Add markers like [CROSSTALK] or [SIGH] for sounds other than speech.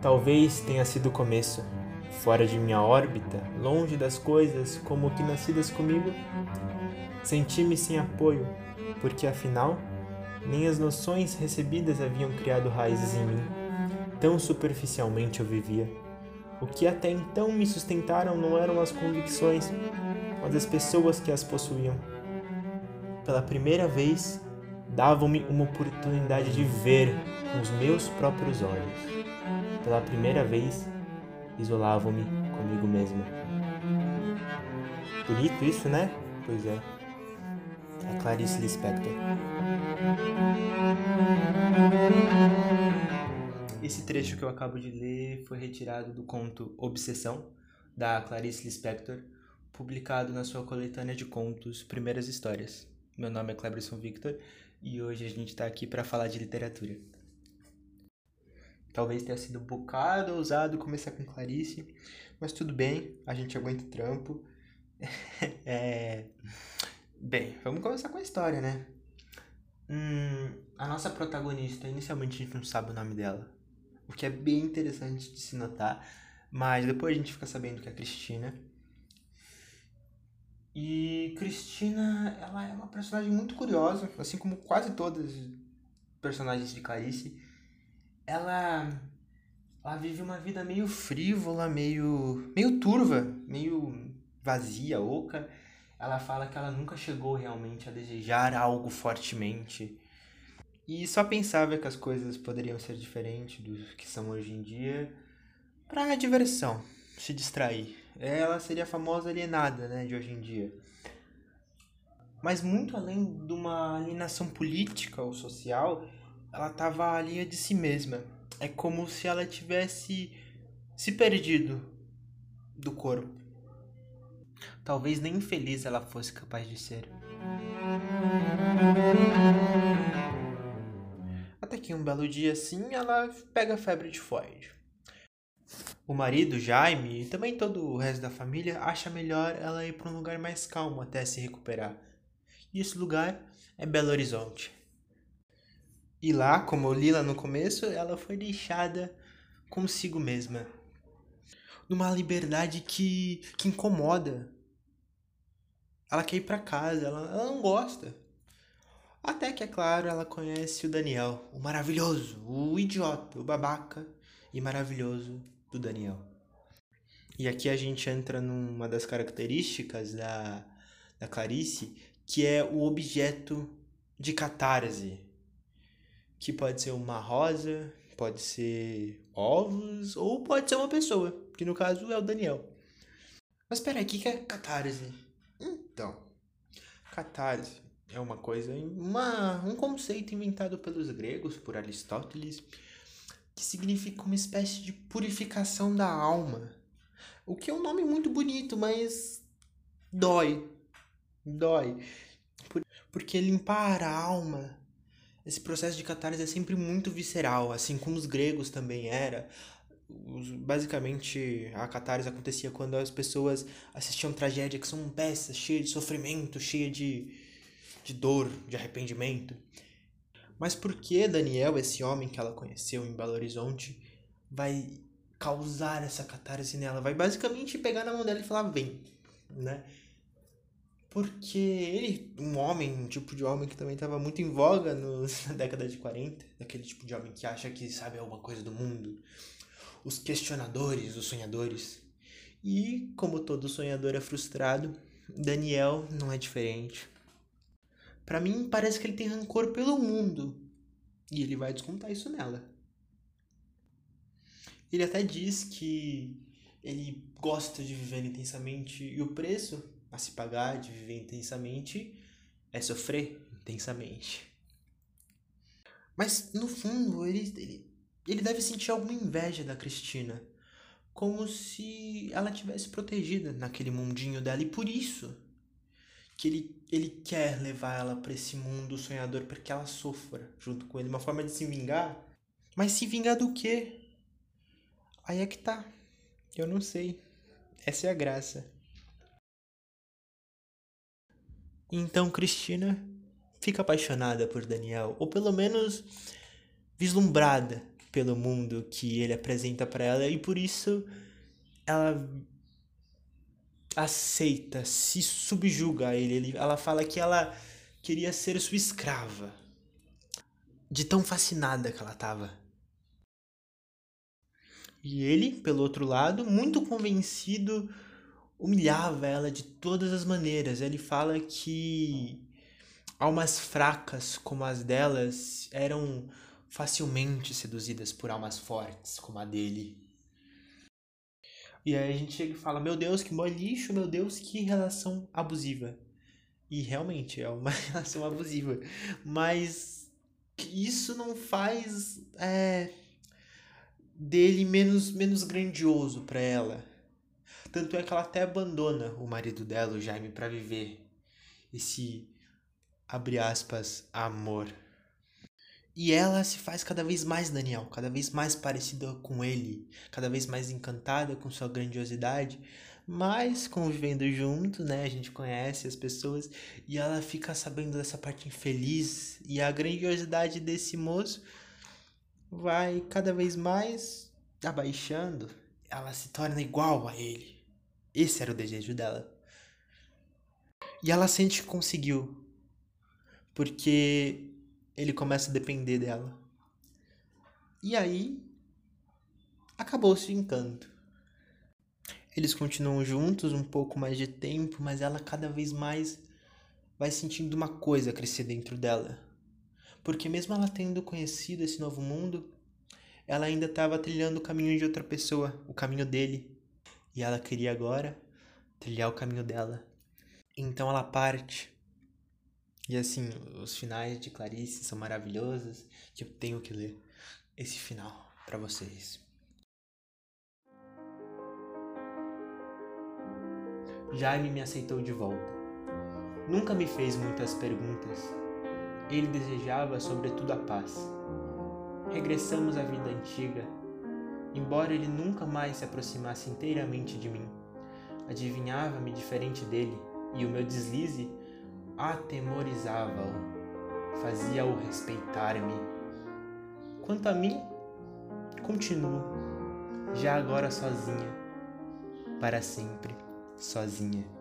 Talvez tenha sido o começo, fora de minha órbita, longe das coisas como que nascidas comigo. Senti-me sem apoio, porque afinal, nem as noções recebidas haviam criado raízes em mim. Tão superficialmente eu vivia. O que até então me sustentaram não eram as convicções, mas as pessoas que as possuíam. Pela primeira vez, davam-me uma oportunidade de ver com os meus próprios olhos. Pela primeira vez, isolavam-me comigo mesmo. Bonito isso, né? Pois é. É Clarice Lispector. Esse trecho que eu acabo de ler foi retirado do conto Obsessão, da Clarice Lispector, publicado na sua coletânea de contos Primeiras Histórias. Meu nome é Cleberson Victor e hoje a gente está aqui para falar de literatura. Talvez tenha sido um bocado ousado começar com Clarice, mas tudo bem, a gente aguenta o trampo. [LAUGHS] é... Bem, vamos começar com a história, né? Hum, a nossa protagonista, inicialmente a gente não sabe o nome dela, o que é bem interessante de se notar, mas depois a gente fica sabendo que é Cristina. E Cristina, ela é uma personagem muito curiosa, assim como quase todas as personagens de Clarice ela ela vive uma vida meio frívola, meio meio turva, meio vazia, oca. Ela fala que ela nunca chegou realmente a desejar algo fortemente. E só pensava que as coisas poderiam ser diferentes do que são hoje em dia para diversão, se distrair. Ela seria a famosa alienada, né, de hoje em dia. Mas muito além de uma alienação política ou social, ela tava alheia de si mesma. É como se ela tivesse se perdido do corpo. Talvez nem feliz ela fosse capaz de ser. Até que um belo dia assim ela pega febre tifoide. O marido, Jaime, e também todo o resto da família acha melhor ela ir para um lugar mais calmo até se recuperar. E esse lugar é Belo Horizonte. E lá, como eu li lá no começo, ela foi deixada consigo mesma. Numa liberdade que, que incomoda. Ela quer ir para casa, ela, ela não gosta. Até que, é claro, ela conhece o Daniel, o maravilhoso, o idiota, o babaca e maravilhoso do Daniel. E aqui a gente entra numa das características da, da Clarice, que é o objeto de catarse que pode ser uma rosa, pode ser ovos ou pode ser uma pessoa, que no caso é o Daniel. Mas peraí, o que é catarse? Então, catarse é uma coisa, uma, um conceito inventado pelos gregos, por Aristóteles, que significa uma espécie de purificação da alma. O que é um nome muito bonito, mas dói. Dói. Porque limpar a alma esse processo de catarse é sempre muito visceral, assim como os gregos também era. Basicamente, a catarse acontecia quando as pessoas assistiam tragédia que são peças cheias de sofrimento, cheias de, de dor, de arrependimento. Mas por que Daniel, esse homem que ela conheceu em Belo Horizonte, vai causar essa catarse nela? Vai basicamente pegar na mão dela e falar: vem, né? Porque ele, um homem, um tipo de homem que também estava muito em voga no, [LAUGHS] na década de 40, aquele tipo de homem que acha que sabe alguma coisa do mundo, os questionadores, os sonhadores. E como todo sonhador é frustrado, Daniel não é diferente. Para mim parece que ele tem rancor pelo mundo e ele vai descontar isso nela. Ele até diz que ele gosta de viver intensamente e o preço a se pagar de viver intensamente é sofrer intensamente. Mas no fundo ele, ele, ele deve sentir alguma inveja da Cristina, como se ela tivesse protegida naquele mundinho dela e por isso que ele, ele quer levar ela para esse mundo sonhador para que ela sofra junto com ele, uma forma de se vingar. Mas se vingar do quê? Aí é que tá. Eu não sei. Essa é a graça. Então Cristina fica apaixonada por Daniel, ou pelo menos vislumbrada pelo mundo que ele apresenta para ela e por isso ela aceita, se subjuga a ele. Ela fala que ela queria ser sua escrava. De tão fascinada que ela estava. E ele, pelo outro lado, muito convencido, humilhava ela de todas as maneiras. Ele fala que almas fracas como as delas eram facilmente seduzidas por almas fortes como a dele. E aí a gente chega e fala: Meu Deus, que mó lixo, meu Deus, que relação abusiva. E realmente é uma [LAUGHS] relação abusiva. Mas isso não faz é, dele menos, menos grandioso para ela. Tanto é que ela até abandona o marido dela, o Jaime, para viver esse, abre aspas, amor. E ela se faz cada vez mais Daniel, cada vez mais parecida com ele, cada vez mais encantada com sua grandiosidade, mas convivendo junto, né? A gente conhece as pessoas e ela fica sabendo dessa parte infeliz e a grandiosidade desse moço vai cada vez mais abaixando. Ela se torna igual a ele. Esse era o desejo dela. E ela sente que conseguiu. Porque ele começa a depender dela. E aí acabou-se o encanto. Eles continuam juntos um pouco mais de tempo, mas ela cada vez mais vai sentindo uma coisa crescer dentro dela. Porque mesmo ela tendo conhecido esse novo mundo, ela ainda estava trilhando o caminho de outra pessoa, o caminho dele. E ela queria agora trilhar o caminho dela. Então ela parte e assim, os finais de Clarice são maravilhosos, que eu tenho que ler esse final para vocês. Jaime me aceitou de volta. Nunca me fez muitas perguntas. Ele desejava sobretudo a paz. Regressamos à vida antiga, embora ele nunca mais se aproximasse inteiramente de mim. Adivinhava-me diferente dele, e o meu deslize atemorizava-o, fazia-o respeitar-me. Quanto a mim, continuo, já agora sozinha, para sempre sozinha.